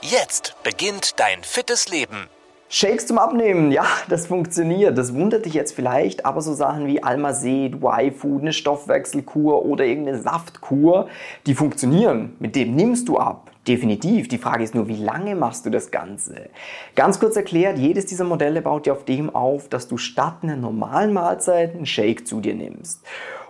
Jetzt beginnt dein fittes Leben. Shakes zum Abnehmen, ja, das funktioniert. Das wundert dich jetzt vielleicht, aber so Sachen wie Almazet, Y-Food, eine Stoffwechselkur oder irgendeine Saftkur, die funktionieren. Mit dem nimmst du ab. Definitiv. Die Frage ist nur, wie lange machst du das Ganze? Ganz kurz erklärt, jedes dieser Modelle baut dir auf dem auf, dass du statt einer normalen Mahlzeit einen Shake zu dir nimmst.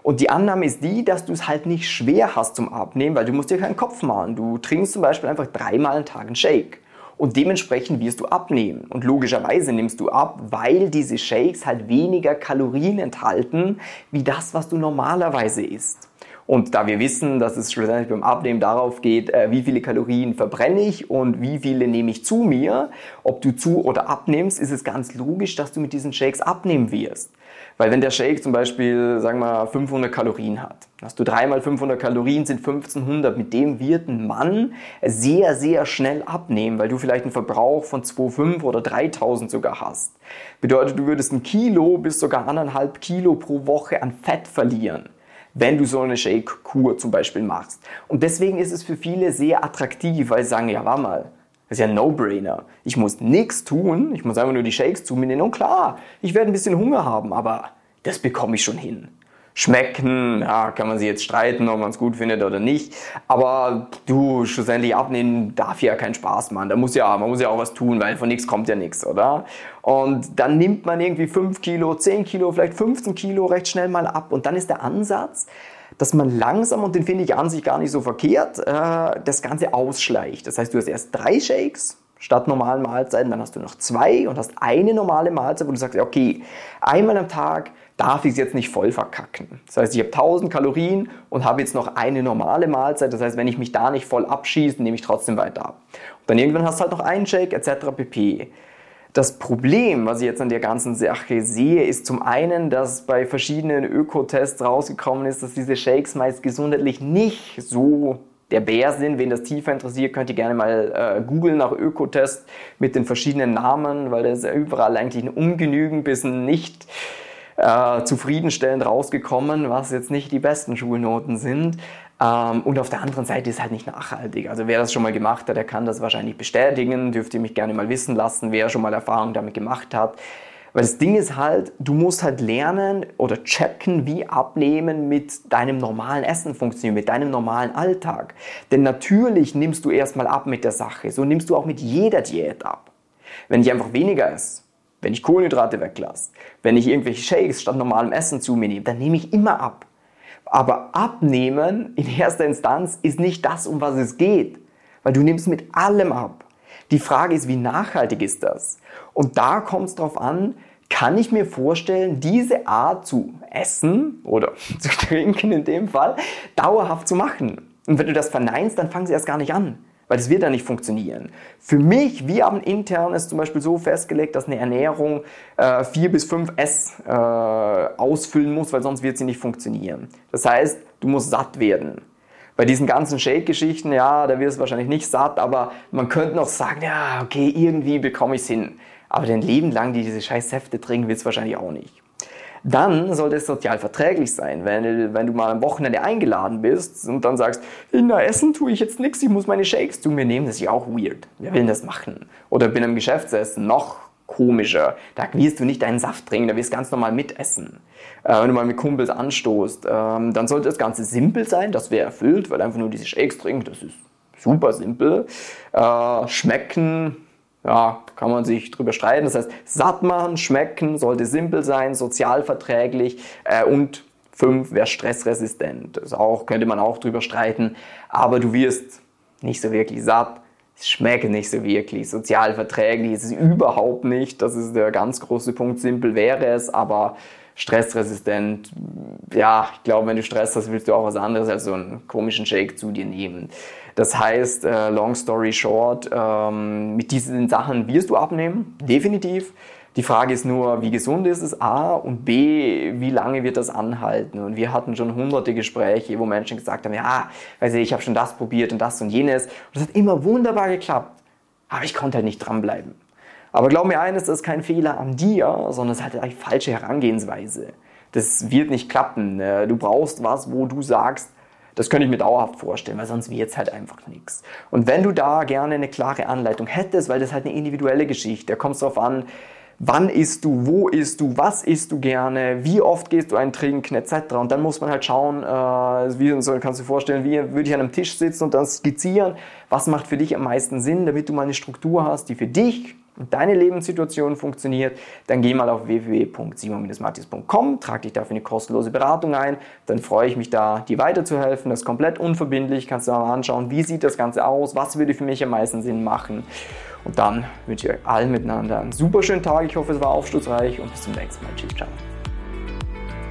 Und die Annahme ist die, dass du es halt nicht schwer hast zum Abnehmen, weil du musst dir keinen Kopf machen. Du trinkst zum Beispiel einfach dreimal am Tag einen Shake. Und dementsprechend wirst du abnehmen. Und logischerweise nimmst du ab, weil diese Shakes halt weniger Kalorien enthalten, wie das, was du normalerweise isst. Und da wir wissen, dass es schlussendlich beim Abnehmen darauf geht, äh, wie viele Kalorien verbrenne ich und wie viele nehme ich zu mir, ob du zu oder abnimmst, ist es ganz logisch, dass du mit diesen Shakes abnehmen wirst. Weil wenn der Shake zum Beispiel, sagen wir 500 Kalorien hat, hast du dreimal 500 Kalorien, sind 1500. Mit dem wird ein Mann sehr, sehr schnell abnehmen, weil du vielleicht einen Verbrauch von 2,5 oder 3000 sogar hast. Bedeutet, du würdest ein Kilo bis sogar anderthalb Kilo pro Woche an Fett verlieren wenn du so eine Shake-Kur zum Beispiel machst. Und deswegen ist es für viele sehr attraktiv, weil sie sagen, ja, warte mal, das ist ja ein No-Brainer. Ich muss nichts tun, ich muss einfach nur die Shakes zu mir nehmen. Und klar, ich werde ein bisschen Hunger haben, aber das bekomme ich schon hin schmecken. Ja, kann man sich jetzt streiten, ob man es gut findet oder nicht. Aber du, schlussendlich abnehmen darf ja keinen Spaß machen. Da muss ja, man muss ja auch was tun, weil von nichts kommt ja nichts, oder? Und dann nimmt man irgendwie 5 Kilo, 10 Kilo, vielleicht 15 Kilo recht schnell mal ab. Und dann ist der Ansatz, dass man langsam, und den finde ich an sich gar nicht so verkehrt, äh, das Ganze ausschleicht. Das heißt, du hast erst drei Shakes, statt normalen Mahlzeiten, dann hast du noch zwei und hast eine normale Mahlzeit, wo du sagst, okay, einmal am Tag darf ich es jetzt nicht voll verkacken. Das heißt, ich habe 1000 Kalorien und habe jetzt noch eine normale Mahlzeit. Das heißt, wenn ich mich da nicht voll abschieße, nehme ich trotzdem weiter ab. Und dann irgendwann hast du halt noch einen Shake etc. pp. Das Problem, was ich jetzt an der ganzen Sache sehe, ist zum einen, dass bei verschiedenen Ökotests rausgekommen ist, dass diese Shakes meist gesundheitlich nicht so der Bär sind. Wen das tiefer interessiert, könnt ihr gerne mal äh, googeln nach Ökotest mit den verschiedenen Namen, weil das ist ja überall eigentlich ein Ungenügen bis ein nicht äh, zufriedenstellend rausgekommen, was jetzt nicht die besten Schulnoten sind. Ähm, und auf der anderen Seite ist halt nicht nachhaltig. Also wer das schon mal gemacht hat, der kann das wahrscheinlich bestätigen. Dürft ihr mich gerne mal wissen lassen, wer schon mal Erfahrung damit gemacht hat. Weil das Ding ist halt, du musst halt lernen oder checken, wie Abnehmen mit deinem normalen Essen funktioniert, mit deinem normalen Alltag. Denn natürlich nimmst du erstmal ab mit der Sache. So nimmst du auch mit jeder Diät ab. Wenn ich einfach weniger esse, wenn ich Kohlenhydrate weglasse, wenn ich irgendwelche Shakes statt normalem Essen zu mir nehme, dann nehme ich immer ab. Aber abnehmen in erster Instanz ist nicht das, um was es geht, weil du nimmst mit allem ab. Die Frage ist, wie nachhaltig ist das? Und da kommt es darauf an, kann ich mir vorstellen, diese Art zu essen oder zu trinken in dem Fall dauerhaft zu machen. Und wenn du das verneinst, dann fangen sie erst gar nicht an weil das wird ja nicht funktionieren. Für mich, wir haben intern es zum Beispiel so festgelegt, dass eine Ernährung äh, 4 bis 5 S äh, ausfüllen muss, weil sonst wird sie nicht funktionieren. Das heißt, du musst satt werden. Bei diesen ganzen Shake-Geschichten, ja, da wirst du wahrscheinlich nicht satt, aber man könnte noch sagen, ja, okay, irgendwie bekomme ich es hin. Aber dein Leben lang die diese scheiß Säfte trinken, wird es wahrscheinlich auch nicht. Dann sollte es sozial verträglich sein. Wenn, wenn du mal am Wochenende eingeladen bist und dann sagst, in der Essen tue ich jetzt nichts, ich muss meine Shakes zu mir nehmen, das ist ja auch weird. Wer will das machen? Oder bin am Geschäftsessen, noch komischer. Da wirst du nicht deinen Saft trinken, da wirst du ganz normal mitessen. Äh, wenn du mal mit Kumpels anstoßt, ähm, dann sollte das Ganze simpel sein, das wäre erfüllt, weil einfach nur diese Shakes trinken, das ist super simpel. Äh, schmecken, ja, kann man sich drüber streiten. Das heißt, satt machen, schmecken, sollte simpel sein, sozial verträglich äh, und fünf wäre stressresistent. Das auch, könnte man auch drüber streiten. Aber du wirst nicht so wirklich satt. Es schmeckt nicht so wirklich. Sozial verträglich ist es überhaupt nicht. Das ist der ganz große Punkt. Simpel wäre es, aber stressresistent. Ja, ich glaube, wenn du Stress hast, willst du auch was anderes als so einen komischen Shake zu dir nehmen. Das heißt, äh, long story short, ähm, mit diesen Sachen wirst du abnehmen, definitiv. Die Frage ist nur, wie gesund ist es? A und B, wie lange wird das anhalten? Und wir hatten schon hunderte Gespräche, wo Menschen gesagt haben, ja, weiß ich, ich habe schon das probiert und das und jenes. Und das hat immer wunderbar geklappt. Aber ich konnte halt nicht dranbleiben. Aber glaub mir eines, das ist kein Fehler an dir, sondern es ist halt eine falsche Herangehensweise. Das wird nicht klappen. Äh, du brauchst was, wo du sagst, das könnte ich mir dauerhaft vorstellen, weil sonst wird es halt einfach nichts. Und wenn du da gerne eine klare Anleitung hättest, weil das halt eine individuelle Geschichte, da kommt es darauf an, wann isst du, wo isst du, was isst du gerne, wie oft gehst du einen trinken, etc. Und dann muss man halt schauen, äh, wie so kannst du dir vorstellen, wie würde ich an einem Tisch sitzen und dann skizzieren, was macht für dich am meisten Sinn, damit du mal eine Struktur hast, die für dich deine Lebenssituation funktioniert, dann geh mal auf www.simon-matthias.com, trag dich dafür eine kostenlose Beratung ein, dann freue ich mich da, dir weiterzuhelfen. Das ist komplett unverbindlich, kannst du mal anschauen, wie sieht das Ganze aus, was würde für mich am meisten Sinn machen. Und dann wünsche ich euch allen miteinander einen super schönen Tag. Ich hoffe, es war aufschlussreich und bis zum nächsten Mal. Tschüss, ciao.